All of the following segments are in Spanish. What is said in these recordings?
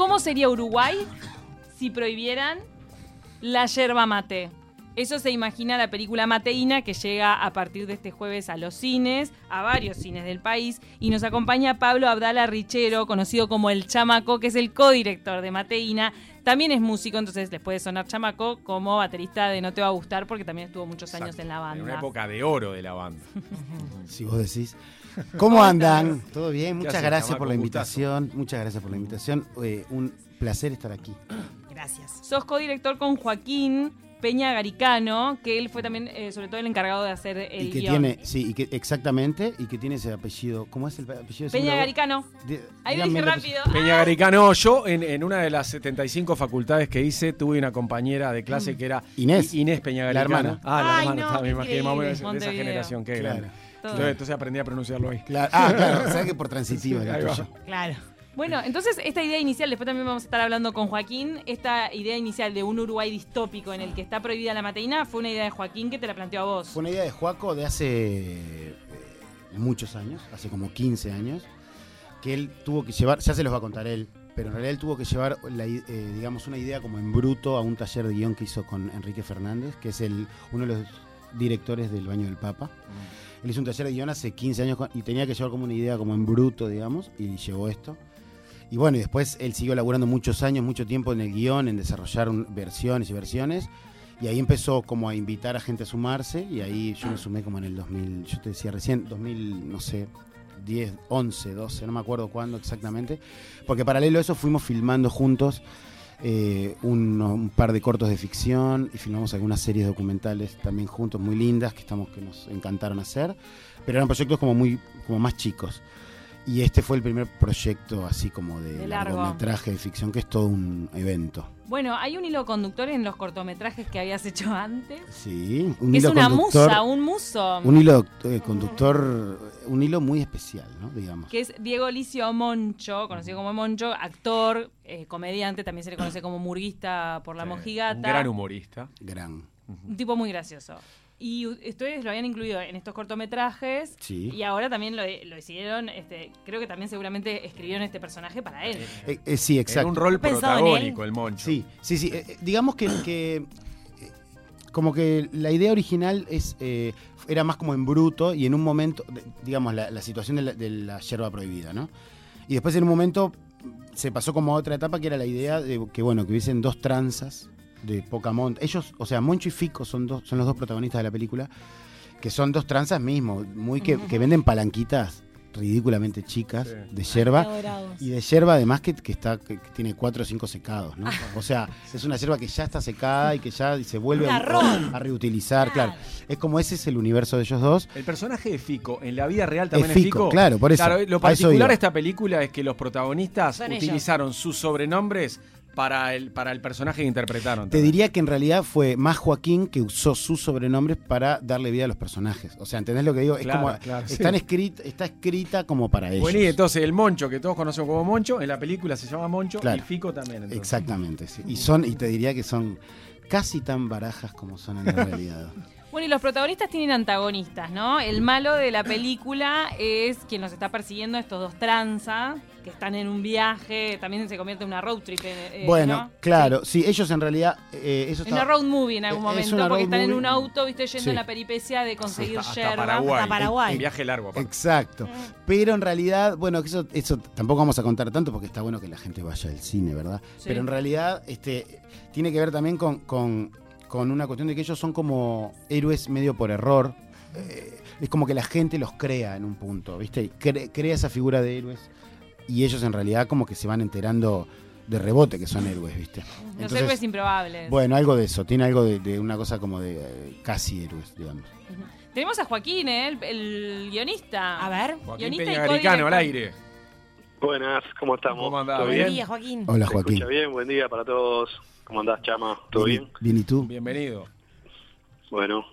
¿Cómo sería Uruguay si prohibieran la yerba mate? Eso se imagina la película Mateína que llega a partir de este jueves a los cines, a varios cines del país, y nos acompaña Pablo Abdala Richero, conocido como El Chamaco, que es el codirector de Mateína. También es músico, entonces les puede sonar Chamaco como baterista de No Te Va a Gustar, porque también estuvo muchos años en la banda. En una época de oro de la banda. si vos decís. ¿Cómo andan? ¿Todo bien? Muchas gracias por la invitación. Muchas gracias por la invitación. Eh, un placer estar aquí. Gracias. Sos codirector con Joaquín Peña Garicano, que él fue también, eh, sobre todo, el encargado de hacer el y que guion. tiene, sí, y que exactamente, y que tiene ese apellido. ¿Cómo es el apellido? de Peña? Garicano. Di- Ahí dije rápido. Peña Garicano, yo en, en una de las 75 facultades que hice tuve una compañera de clase que era Inés. Inés Peña La Garicano. hermana. Ah, la Ay, hermana, no, está, me imaginé más o menos de esa generación, qué Claro. grande. Todo. Entonces, entonces aprendí a pronunciarlo ahí. Claro. Ah, claro. ¿Sabes que por transitivo era Ahí va. tuyo? Claro. Bueno, entonces esta idea inicial, después también vamos a estar hablando con Joaquín, esta idea inicial de un Uruguay distópico en el que está prohibida la mateína, fue una idea de Joaquín que te la planteó a vos. Fue una idea de Juaco de hace eh, muchos años, hace como 15 años, que él tuvo que llevar, ya se los va a contar él, pero en realidad él tuvo que llevar, la eh, digamos, una idea como en bruto a un taller de guion que hizo con Enrique Fernández, que es el, uno de los directores del Baño del Papa. Él hizo un taller de guion hace 15 años y tenía que llevar como una idea como en bruto, digamos, y llevó esto. Y bueno, y después él siguió laburando muchos años, mucho tiempo en el guion, en desarrollar un- versiones y versiones. Y ahí empezó como a invitar a gente a sumarse y ahí yo me sumé como en el 2000, yo te decía recién, 2000, no sé, 10, 11, 12, no me acuerdo cuándo exactamente. Porque paralelo a eso fuimos filmando juntos eh, un, un par de cortos de ficción y filmamos algunas series documentales también juntos muy lindas que, estamos, que nos encantaron hacer. Pero eran proyectos como, muy, como más chicos. Y este fue el primer proyecto así como de, De largo. largometraje de ficción, que es todo un evento. Bueno, hay un hilo conductor en los cortometrajes que habías hecho antes. Sí, un Que es hilo una conductor, musa, un muso. un hilo eh, conductor, un hilo muy especial, ¿no? Digamos. que es Diego Licio Moncho, conocido como Moncho, actor, eh, comediante, también se le conoce como murguista por la mojigata. Un gran humorista. Gran. Un tipo muy gracioso. Y ustedes lo habían incluido en estos cortometrajes. Sí. Y ahora también lo, lo hicieron, este, creo que también seguramente escribieron este personaje para él. Eh, eh, sí, Era exacto. un rol protagónico, el moncho. Sí, sí, sí. eh, digamos que, que, como que la idea original es eh, era más como en bruto y en un momento, digamos, la, la situación de la, de la yerba prohibida, ¿no? Y después en un momento se pasó como a otra etapa que era la idea de que, bueno, que hubiesen dos tranzas de poca monta. Ellos, o sea, Moncho y Fico son, dos, son los dos protagonistas de la película, que son dos tranzas mismos, muy que, que venden palanquitas ridículamente chicas Sí. de yerba. Y de yerba además que, que está que, que tiene cuatro o cinco secados, ¿no? O sea, es una yerba que ya está secada y que ya se vuelve a, reutilizar, claro. Claro. Es como ese es el universo de ellos dos. El personaje de Fico, en la vida real también Es es Fico, Fico. claro, por eso. Claro, lo particular de esta película es que los protagonistas Son ellos. utilizaron sus sobrenombres para el, para el personaje que interpretaron. Te también. diría que en realidad fue más Joaquín que usó sus sobrenombres para darle vida a los personajes. O sea, ¿entendés lo que digo? Es como claro, sí. están escrit- está escrita como para ellos. Bueno, y entonces el Moncho, que todos conocemos como Moncho, en la película se llama Moncho Claro. y Fico también. entonces. Exactamente, sí. Y son y te diría que son casi tan barajas como son en la realidad. Bueno, y los protagonistas tienen antagonistas, ¿no? El malo de la película es quien nos está persiguiendo, estos dos tranza, que están en un viaje, también se convierte en una road trip. eh, bueno, ¿no? claro, sí, ellos en realidad eh, eso En está- una road movie en algún momento, porque están en un auto, viste, yendo Sí. en la peripecia de conseguir Hasta, hasta yerba. Paraguay. Hasta Paraguay. Un viaje largo. aparte. Exacto. Pero en realidad, bueno, que eso, eso tampoco vamos a contar tanto porque está bueno que la gente vaya al cine, ¿verdad? Sí. Pero en realidad este, tiene que ver también con, con- con una cuestión de que ellos son como héroes medio por error. Eh, es como que la gente los crea en un punto, ¿viste? Cre- crea esa figura de héroes y ellos en realidad como que se van enterando de rebote que son héroes, ¿viste? Los Entonces, héroes improbables. Bueno, algo de eso, tiene algo de, de una cosa como de eh, casi héroes, digamos. Tenemos a Joaquín, ¿eh? el, el guionista. A ver. Joaquín Guionista y Peña Garicano, al aire. Buenas, ¿cómo estamos? ¿Cómo andás? ¿Todo Bien. Buen día, Joaquín. Hola ¿Se Joaquín. escucha bien? Buen día para todos. ¿Cómo andás, Chama? ¿Todo bien? Bien, ¿y tú? Bienvenido. Bueno,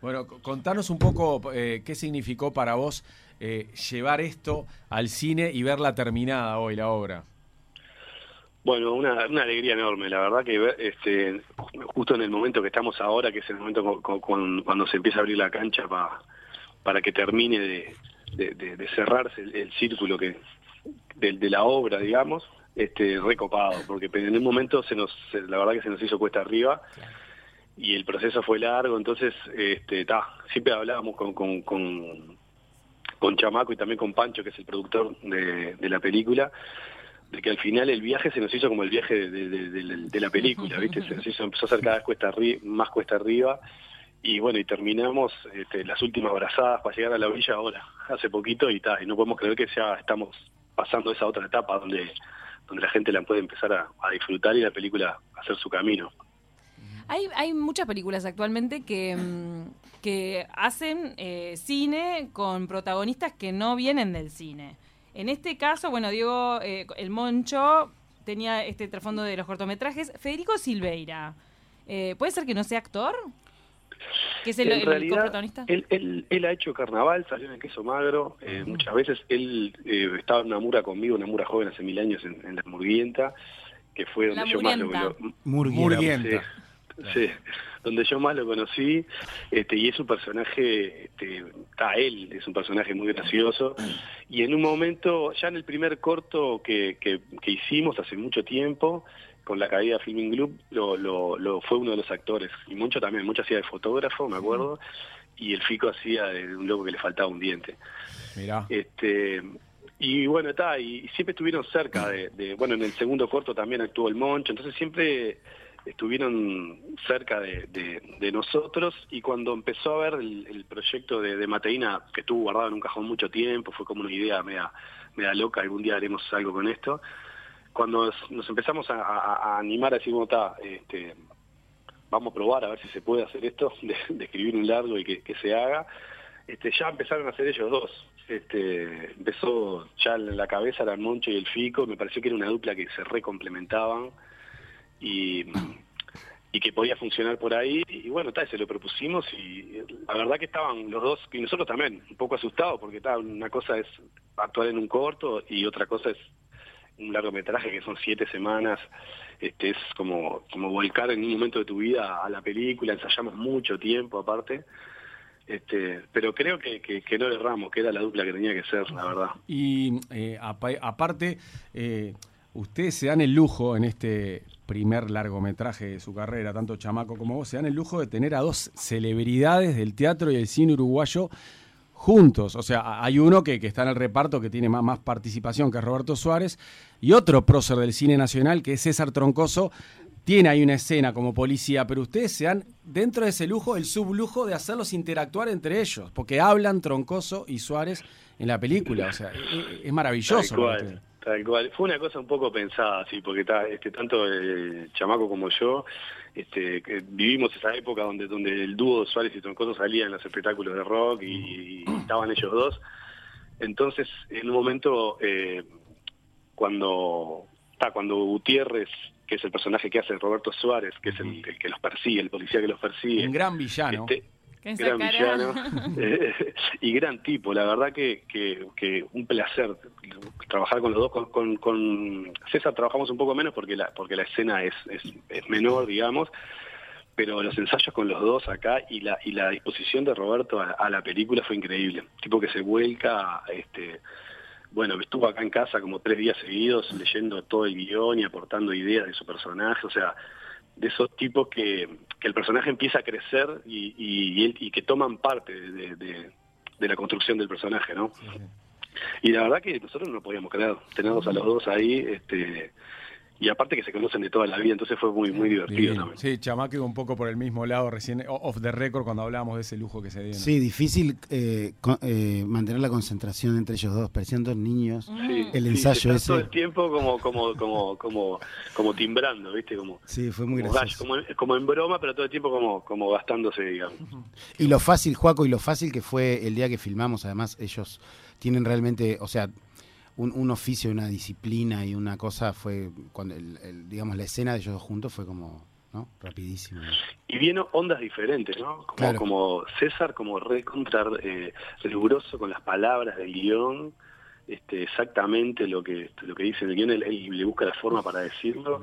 Bueno, contanos un poco eh, qué significó para vos eh, llevar esto al cine y verla terminada hoy, la obra. bueno, una, una alegría enorme, la verdad que ver, este, justo en el momento que estamos ahora, que es el momento cu- cu- cuando, cuando se empieza a abrir la cancha pa- para que termine de, de- de- de cerrarse el, el círculo que de, de la obra, digamos, este, recopado, porque en un momento se nos, la verdad que se nos hizo cuesta arriba y el proceso fue largo, entonces, este, ta, siempre hablábamos con, con, con, Chamaco y también con Pancho, que es el productor de, la película, de que al final el viaje se nos hizo como el viaje de, la película, ¿viste? Se nos hizo, empezó a hacer cada vez cuesta más cuesta arriba, y bueno, y terminamos este, las últimas abrazadas para llegar a la orilla ahora, hace poquito, y, ta, y no podemos creer que ya estamos pasando esa otra etapa donde donde la gente la puede empezar a, disfrutar y la película hacer su camino. Hay, hay muchas películas actualmente que, mm, que hacen eh, cine con protagonistas que no vienen del cine. En este caso, bueno, Diego, eh, el Moncho tenía este trasfondo de los cortometrajes. Federico Silveira, eh, ¿puede ser que no sea actor? Que es el, en realidad, protagonista? Él, él, ha hecho carnaval, salió en el queso magro, muchas veces él estaba en una mura conmigo, una mura joven hace mil años en, la Murguienta, que fue donde yo más lo, Murguienta. Sí, donde yo más lo conocí, este, y es un personaje, este, está él, es un personaje muy gracioso, y en un momento, ya en el primer corto que, que, hicimos hace mucho tiempo, con la caída Filming Club, lo, lo, fue uno de los actores, y mucho también, mucho hacía de fotógrafo, me acuerdo, y el Fico hacía de un loco que le faltaba un diente. Mirá. Este, y bueno, está, y siempre estuvieron cerca de, de, bueno, en el segundo corto también actuó el Moncho, entonces siempre estuvieron cerca de, de, nosotros y cuando empezó a ver el, proyecto de, de, Mateína, que estuvo guardado en un cajón mucho tiempo, fue como una idea media, media loca, algún día haremos algo con esto, cuando nos empezamos a, animar a decir, bueno, está, este, vamos a probar a ver si se puede hacer esto, de, escribir un largo y que, se haga, este, ya empezaron a hacer ellos dos. Este, empezó ya la cabeza el Moncho y el Fico, me pareció que era una dupla que se recomplementaban y, y que podía funcionar por ahí. Y bueno, tal, se lo propusimos y la verdad que estaban los dos, y nosotros también, un poco asustados, porque tal, una cosa es actuar en un corto y otra cosa es un largometraje que son siete semanas. Este, es como, como volcar en un momento de tu vida a la película, ensayamos mucho tiempo aparte. Este, pero creo que, que, no erramos, que era la dupla que tenía que ser, la verdad. Y eh, aparte, eh, ustedes se dan el lujo en este primer largometraje de su carrera, tanto Chamaco como vos, se dan el lujo de tener a dos celebridades del teatro y el cine uruguayo juntos. O sea, hay uno que, está en el reparto que tiene más, más, participación, que es Roberto Suárez, y otro prócer del cine nacional, que es César Troncoso. Tiene ahí una escena como policía, pero ustedes se dan dentro de ese lujo el sublujo de hacerlos interactuar entre ellos, porque hablan Troncoso y Suárez en la película. O sea, es, es maravilloso. Tal cual. Fue una cosa un poco pensada, sí, porque está, este, tanto el chamaco como yo este, vivimos esa época donde, donde el dúo Suárez y Troncoso salían en los espectáculos de rock y, estaban ellos dos. Entonces, en un momento, eh, cuando, está, cuando Gutiérrez, que es el personaje que hace Roberto Suárez, que es el, que los persigue, el policía que los persigue. Un gran villano. Este, gran villano eh, y gran tipo. La verdad que, que, un placer trabajar con los dos. Con, con, César trabajamos un poco menos porque la, porque la escena es, es, menor, digamos, pero los ensayos con los dos acá y la, y la disposición de Roberto a, la película fue increíble. Tipo que se vuelca, este bueno, estuvo acá en casa como tres días seguidos leyendo todo el guion y aportando ideas de su personaje, o sea, de esos tipos que, que el personaje empieza a crecer y, y, y que toman parte de, de, de, la construcción del personaje, ¿no? Y la verdad que nosotros no podíamos creer, tenerlos a los dos ahí, este, y aparte que se conocen de toda la vida, entonces fue muy muy divertido también. Sí, Chamaque un poco por el mismo lado recién, off the record, cuando hablábamos de ese lujo que se dio. Sí, difícil eh, eh, mantener la concentración entre ellos dos, parecían dos niños. Sí, el ensayo ese. todo el tiempo como, como, como, como, como timbrando, ¿viste? Como, sí, fue muy gracioso. como, en broma, pero todo el tiempo como, como gastándose, digamos. Y lo fácil, Juaco, y lo fácil que fue el día que filmamos, además ellos tienen realmente, o sea, un, un, oficio, una disciplina y una cosa fue, cuando el, digamos, la escena de ellos dos juntos fue como, ¿no? Rapidísimo. Y vino ondas diferentes, ¿no? Como, como César, como re contra eh, riguroso con las palabras del guion, este, exactamente lo que lo que dice el guion, él, le busca la forma para decirlo.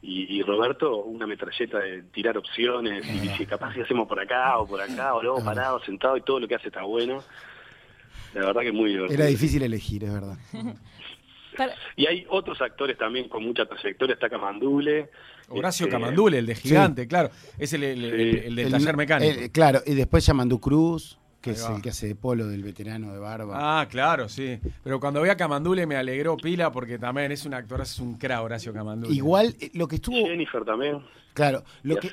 Y, Roberto, una metralleta de tirar opciones, y dice, capaz si hacemos por acá o por acá, o luego parado, sentado, y todo lo que hace está bueno. La verdad que muy divertido. Era difícil elegir, es verdad. Y hay otros actores también con mucha trayectoria, está Camandule. Horacio este, Camandule, el de Gigante, claro. Es el, el- el- el del El- taller mecánico. el- claro, y después Yamandú Cruz, que es el que hace de polo del veterano de barba. Ah, claro, sí. Pero cuando vi a Camandule me alegró pila porque también es un actor, es un cra Horacio Camandule. Igual, eh, lo que estuvo. Jennifer también. Claro, lo que.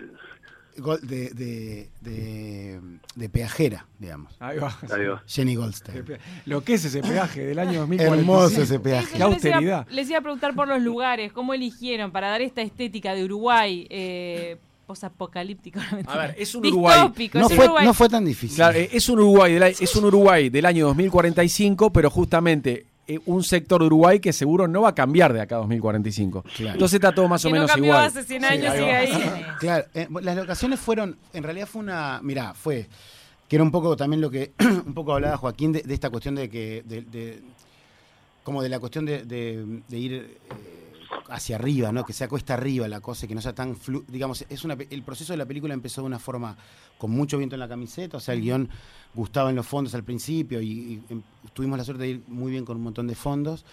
De, de, de, de peajera, digamos. Ahí va. Ahí va. Jenny Goldstein. Lo que es ese peaje del año 2045. Hermoso ese Eso, peaje. Les iba- austeridad. Les iba, a preguntar por los lugares, cómo eligieron para dar esta estética de Uruguay eh, posapocalíptico. A ver, es un Uruguay. No es fue, Uruguay. no fue tan difícil. Claro, es un Uruguay del, es un Uruguay del año 2045, pero justamente eh, un sector de Uruguay que seguro no va a cambiar de acá a 2045. Claro. Entonces está todo más o que no menos cambió igual. hace 100 Sí, años, sigue va. ahí. Claro, eh, las locaciones fueron, en realidad fue una, mirá, fue, que era un poco también lo que, un poco hablaba Joaquín de, de esta cuestión de que, de, de- como de la cuestión de, de- de ir eh, hacia arriba, ¿no? Que sea cuesta arriba la cosa, y que no sea tan flu, digamos, es una, el proceso de la película empezó de una forma con mucho viento en la camiseta, o sea, el guion gustaba en los fondos al principio y, y, em, tuvimos la suerte de ir muy bien con un montón de fondos.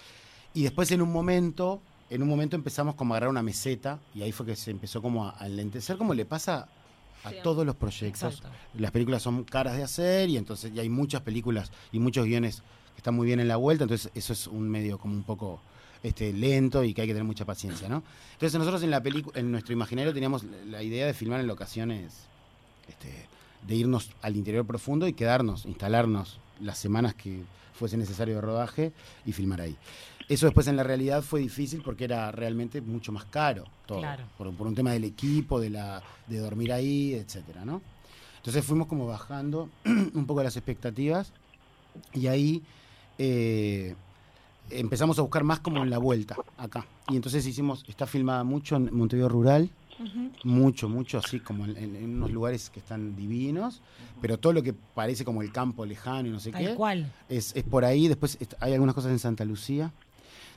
Y después en un momento, en un momento empezamos como a agarrar una meseta y ahí fue que se empezó como a, a enlentecer, como le pasa a Sí. todos los proyectos. Exacto. Las películas son caras de hacer y entonces y hay muchas películas y muchos guiones que están muy bien en la vuelta, entonces eso es un medio como un poco este lento y que hay que tener mucha paciencia, ¿no? Entonces nosotros en la película, en nuestro imaginario teníamos la- idea de filmar en locaciones, este, de irnos al interior profundo y quedarnos, instalarnos las semanas que fuese necesario de rodaje y filmar ahí. Eso después en la realidad fue difícil porque era realmente mucho más caro todo. Claro. Por, por un tema del equipo, de, la, de dormir ahí, etcétera, ¿no? Entonces fuimos como bajando un poco las expectativas y ahí eh, empezamos a buscar más como en la vuelta, acá. Y entonces hicimos, está filmada mucho en Montevideo Rural, mucho, mucho así como en, unos lugares que están divinos, pero todo lo que parece como el campo lejano y no sé Tal qué, cual. es, es por ahí. Después hay algunas cosas en Santa Lucía.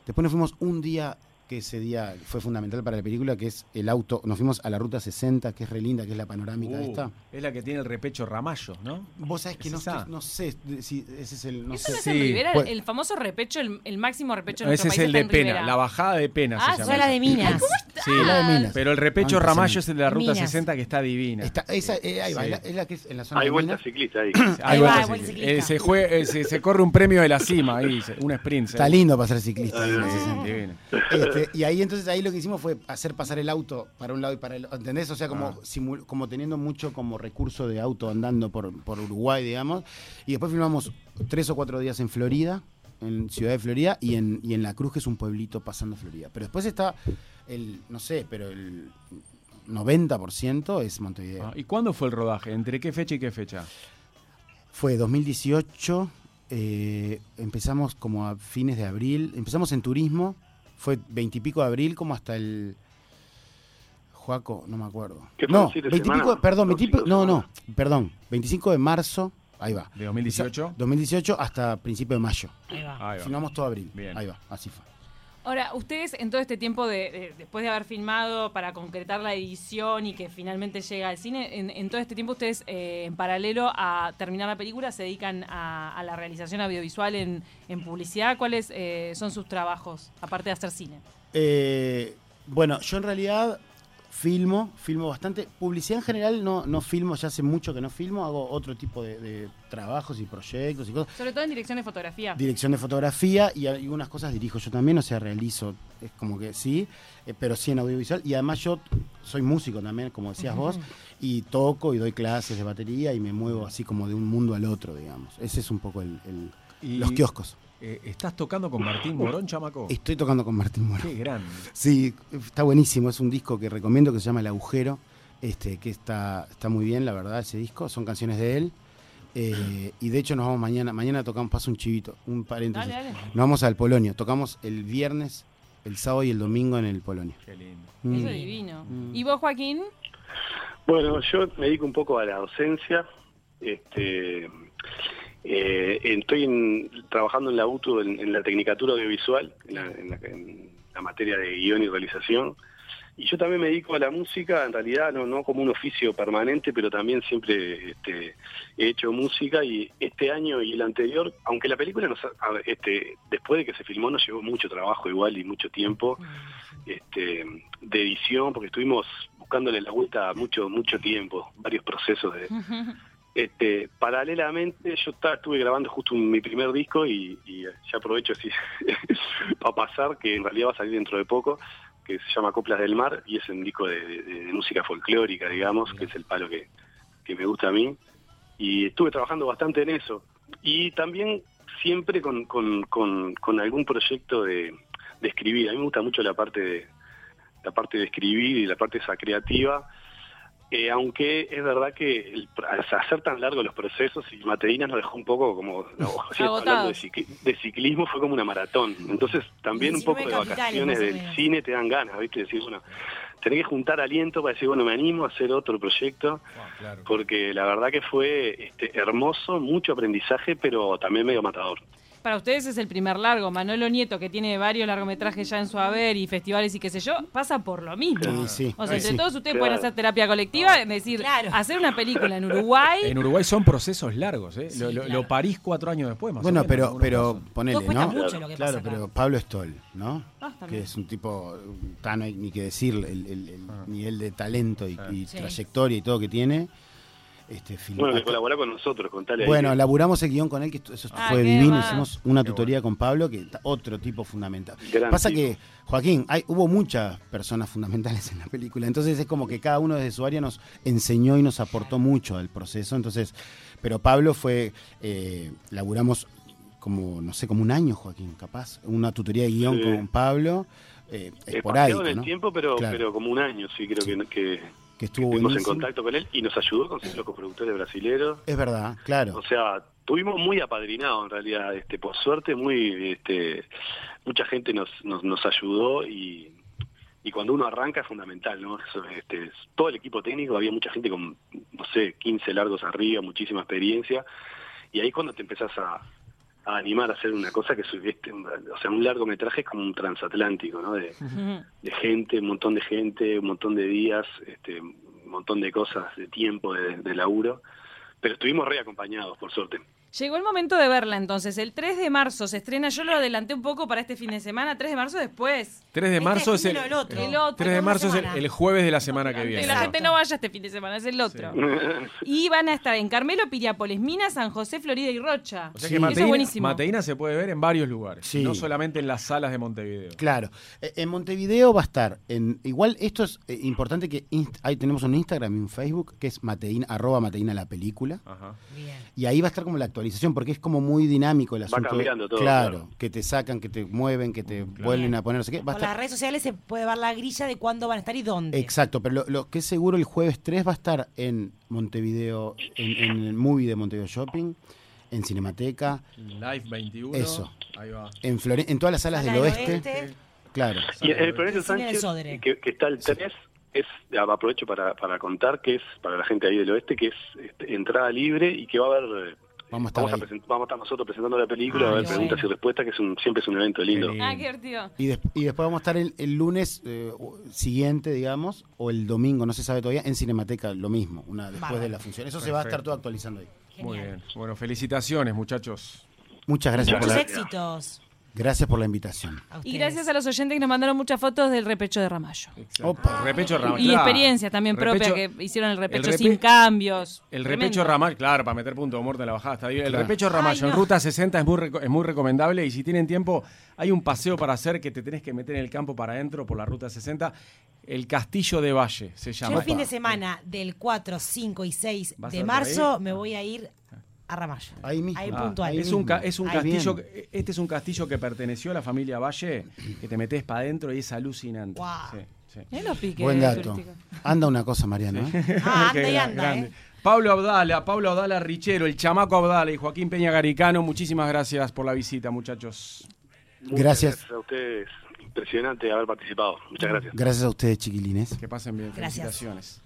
Después nos fuimos un día, que ese día fue fundamental para la película, que es el auto. Nos fuimos a la ruta 60, que es re linda, que es la panorámica Uh, esta. es la que tiene el repecho Ramallo, ¿no? Vos sabés que ¿Es no, estoy- no sé si ese es el. No ¿Eso sé. no es Sí, en Rivera? pues- el famoso repecho, el, el máximo repecho en Ese es el de Pena, Rivera. la bajada de Pena Ah, se Esa llama. es la de Minas. Sí, la de Minas. pero el repecho Ramallo es el de la ruta Minas. 60 que está divina. Está, esa, eh, ahí va, Sí. es la, es la que es en la zona Hay de vuelta ciclista ahí. Buen sí. ciclista. Eh, se, jue- eh, se, corre un premio de la cima ahí, un sprint. Está lindo para ser ciclista. Ahí en la Sí, 60. divino. Este, y ahí entonces ahí lo que hicimos fue hacer pasar el auto para un lado y para el otro, ¿entendés? O sea, como, Ah. simu- como teniendo mucho como recurso de auto andando por, por Uruguay, digamos. Y después filmamos tres o cuatro días en Florida, en Ciudad de Florida, y en, y en La Cruz, que es un pueblito pasando Florida. Pero después está el, no sé, pero el 90% es Montevideo. Ah, ¿Y cuándo fue el rodaje? ¿Entre qué fecha y qué fecha? Fue 2018, eh, empezamos como a fines de abril, empezamos en turismo, fue veintipico de abril como hasta el... Joaco, no me acuerdo. ¿Qué fue, No, siete 20 y pico- semanas? perdón, ¿O 20 y pico- cinco no, no, perdón, 25 de marzo, ahí va. ¿De 2018? 2018 hasta principio de mayo. Ahí va. Ahí va. Filmamos todo abril. Bien. Ahí va, así fue. Ahora, ustedes en todo este tiempo, de, de- después de haber filmado para concretar la edición y que finalmente llega al cine, en, todo este tiempo ustedes, eh, en paralelo a terminar la película, se dedican a, a la realización audiovisual en, en publicidad. ¿Cuáles eh, son sus trabajos, aparte de hacer cine? Eh, bueno, yo en realidad filmo, filmo bastante. Publicidad en general no, no filmo, ya hace mucho que no filmo, hago otro tipo de, de trabajos y proyectos y cosas. Sobre todo en dirección de fotografía. Dirección de fotografía y algunas cosas dirijo yo también, o sea, realizo, es como que sí, eh, pero sí en audiovisual. Y además yo soy músico también, como decías vos, y toco y doy clases de batería y me muevo así como de un mundo al otro, digamos. Ese es un poco el, el- Y, los kioscos. Eh, ¿Estás tocando con Martín Morón, chamaco? Estoy tocando con Martín Moro. Qué grande. Sí, está buenísimo. Es un disco que recomiendo que se llama El Agujero. Este, que está, está muy bien, la verdad, ese disco. Son canciones de él. Eh, y de hecho nos vamos mañana. Mañana tocamos, paso un chivito, un paréntesis. Dale, dale. Nos vamos al Polonio. Tocamos el viernes, el sábado y el domingo en el Polonio. Qué lindo. Mm. Eso es divino. Mm. ¿Y vos, Joaquín? Bueno, yo me dedico un poco a la docencia. Este, eh, estoy en- trabajando en la UTU, en, en la Tecnicatura Audiovisual, en la, en la- en la materia de guion y realización. Y yo también me dedico a la música, en realidad no, no como un oficio permanente, pero también siempre este, he hecho música y este año y el anterior, aunque la película nos, este, después de que se filmó nos llevó mucho trabajo igual y mucho tiempo este, de edición, porque estuvimos buscándole la vuelta mucho, mucho tiempo, varios procesos de, este, paralelamente yo estuve grabando justo mi primer disco y, y ya aprovecho así para pasar, que en realidad va a salir dentro de poco, que se llama Coplas del Mar y es un disco de, música folclórica, digamos, que es el palo que, que me gusta a mí. Y estuve trabajando bastante en eso. Y también siempre con, con, con, con algún proyecto de, de escribir. A mí me gusta mucho la parte de, la parte de escribir y la parte esa creativa. Eh, aunque es verdad que el- al hacer tan largos los procesos y Mateína nos dejó un poco como no, hablando de, cicli- de ciclismo fue como una maratón. Entonces también un poco de 19 capitales, vacaciones del cine te dan ganas viste decir bueno tenés que juntar aliento para decir bueno me animo a hacer otro proyecto Ah, claro. porque la verdad que fue este, hermoso mucho aprendizaje pero también medio matador Para ustedes es el primer largo. Manolo Nieto, que tiene varios largometrajes ya en su haber y festivales y qué sé yo, pasa por lo mismo. Sí, sí. O sea, entre sí. todos ustedes Claro. pueden hacer terapia colectiva, es decir, Claro. hacer una película en Uruguay. En Uruguay son procesos largos, ¿eh? lo, lo- claro. lo parís cuatro años después, más o Bueno, menos, en pero, pero ponele, ¿no? mucho lo que claro, pasa pero Pablo Stoll, ¿no? Ah, está que es un tipo, tan, no hay ni que decir el, el- el nivel de talento y, y Sí. trayectoria y todo que tiene. Este, bueno que con nosotros contale ahí bueno, que- laburamos el guion con él, que esto- eso Ah, fue divino. Hicimos una Qué tutoría con Pablo, que otro tipo fundamental. Gran Pasa tipo. que, Joaquín, hay, hubo muchas personas fundamentales en la película, entonces es como que cada uno desde su área nos enseñó y nos aportó mucho al proceso. Entonces, pero Pablo fue, eh, laburamos como, no sé, como un año, Joaquín, capaz, una tutoría de guion Sí. con Pablo, eh, esporádico, en el ¿no? tiempo pero Claro. pero como un año sí creo que, que que estuvo estuvimos en contacto con él y nos ayudó con los coproductores brasileños Es verdad, claro. O sea, tuvimos muy apadrinados en realidad, este, por suerte muy, este, mucha gente nos, nos, nos ayudó y, y cuando uno arranca es fundamental, ¿no? Este, todo el equipo técnico, había mucha gente con, no sé, 15 largos arriba, muchísima experiencia, y ahí cuando te empezás a, a animar a hacer una cosa que es, este, o sea, un largometraje es como un transatlántico, ¿no? De, gente, un montón de gente, un montón de días, este, un montón de cosas, de tiempo, de, de laburo. Pero estuvimos re acompañados, por suerte. Llegó el momento de verla entonces. El 3 de marzo se estrena, yo lo adelanté un poco para este fin de semana, 3 de marzo después. 3 de marzo es el, otro. El otro. 3 de marzo es el, jueves de la semana que Que viene. la Exacto. gente no vaya este fin de semana, es el otro. Y van a estar en Carmelo, Piriápolis, Minas, San José, Florida y Rocha. O sea Sí. que Eso es Mateína, buenísimo. Mateína se puede ver en varios lugares, Sí. no solamente en las salas de Montevideo. Claro. Eh, En Montevideo va a estar en igual esto es eh, importante que ahí tenemos un Instagram y un Facebook que es mateína arroba mateína la película Ajá. Bien. y ahí va a estar como la actualización porque es como muy dinámico el asunto. cambiando todo, Claro, claro. que te sacan, que te mueven, que te vuelven a poner. Va Por las redes sociales se puede ver la grilla de cuándo van a estar y dónde. Exacto, pero lo, lo que es seguro el jueves 3 va a estar en Montevideo, en, en el movie de Montevideo Shopping, en Cinemateca, Live 21. Eso. Ahí va. en Flore- en todas las salas Sala del del oeste. Oeste. Claro. Y el Florencio Sánchez, que está el 3, es, aprovecho para, para contar que es, para la gente ahí del oeste, que es este, entrada libre y que va a haber... Vamos a estar vamos, a ahí. present- vamos a estar nosotros presentando la película, Ah, a qué preguntas bueno. y respuestas, que es un, siempre es un evento lindo. Ah, qué divertido. Y, des- y después vamos a estar el, el lunes eh, siguiente, digamos, o el domingo, no se sabe todavía, en Cinemateca, lo mismo, una después de la función. Eso se va a estar todo actualizando ahí. Muy bien. Bueno, felicitaciones, muchachos. Muchas gracias por Muchos la, gracias. éxitos. Gracias por la invitación. Y gracias a los oyentes que nos mandaron muchas fotos del repecho de Ramallo. Exacto. Opa. Repecho Ramal. Y claro. experiencia también propia Repecho- que hicieron el repecho repe- sin cambios. El Tremendo. repecho Ramal, claro, para meter punto de muerte en la bajada está bien. El Claro. repecho Ramallo Ay, en ruta 60 es muy, reco- es muy recomendable y si tienen tiempo, hay un paseo para hacer que te tenés que meter en el campo para adentro por la ruta 60. El Castillo de Valle se Yo llama. el fin de semana del 4, 5 y 6 ¿Vas a de marzo me voy a ir a Ramallo. Ahí mismo. Ahí Ah, puntual. ahí es un, ca- mismo. es un Ahí castillo, que- este es un castillo que perteneció a la familia Valle, que te metes para adentro y es alucinante. Guau. Sí, sí. Mirá los piques Buen dato. Anda una cosa, Mariano. ¿eh? Ah, anda y anda, grande. ¿eh? Pablo Abdala, Pablo Abdala Richero, el chamaco Abdala y Joaquín Peña Garicano, muchísimas gracias por la visita, muchachos. Muchas Gracias. a ustedes. Impresionante haber participado. Muchas gracias. Gracias a ustedes, chiquilines. Que pasen bien. Gracias. Felicitaciones.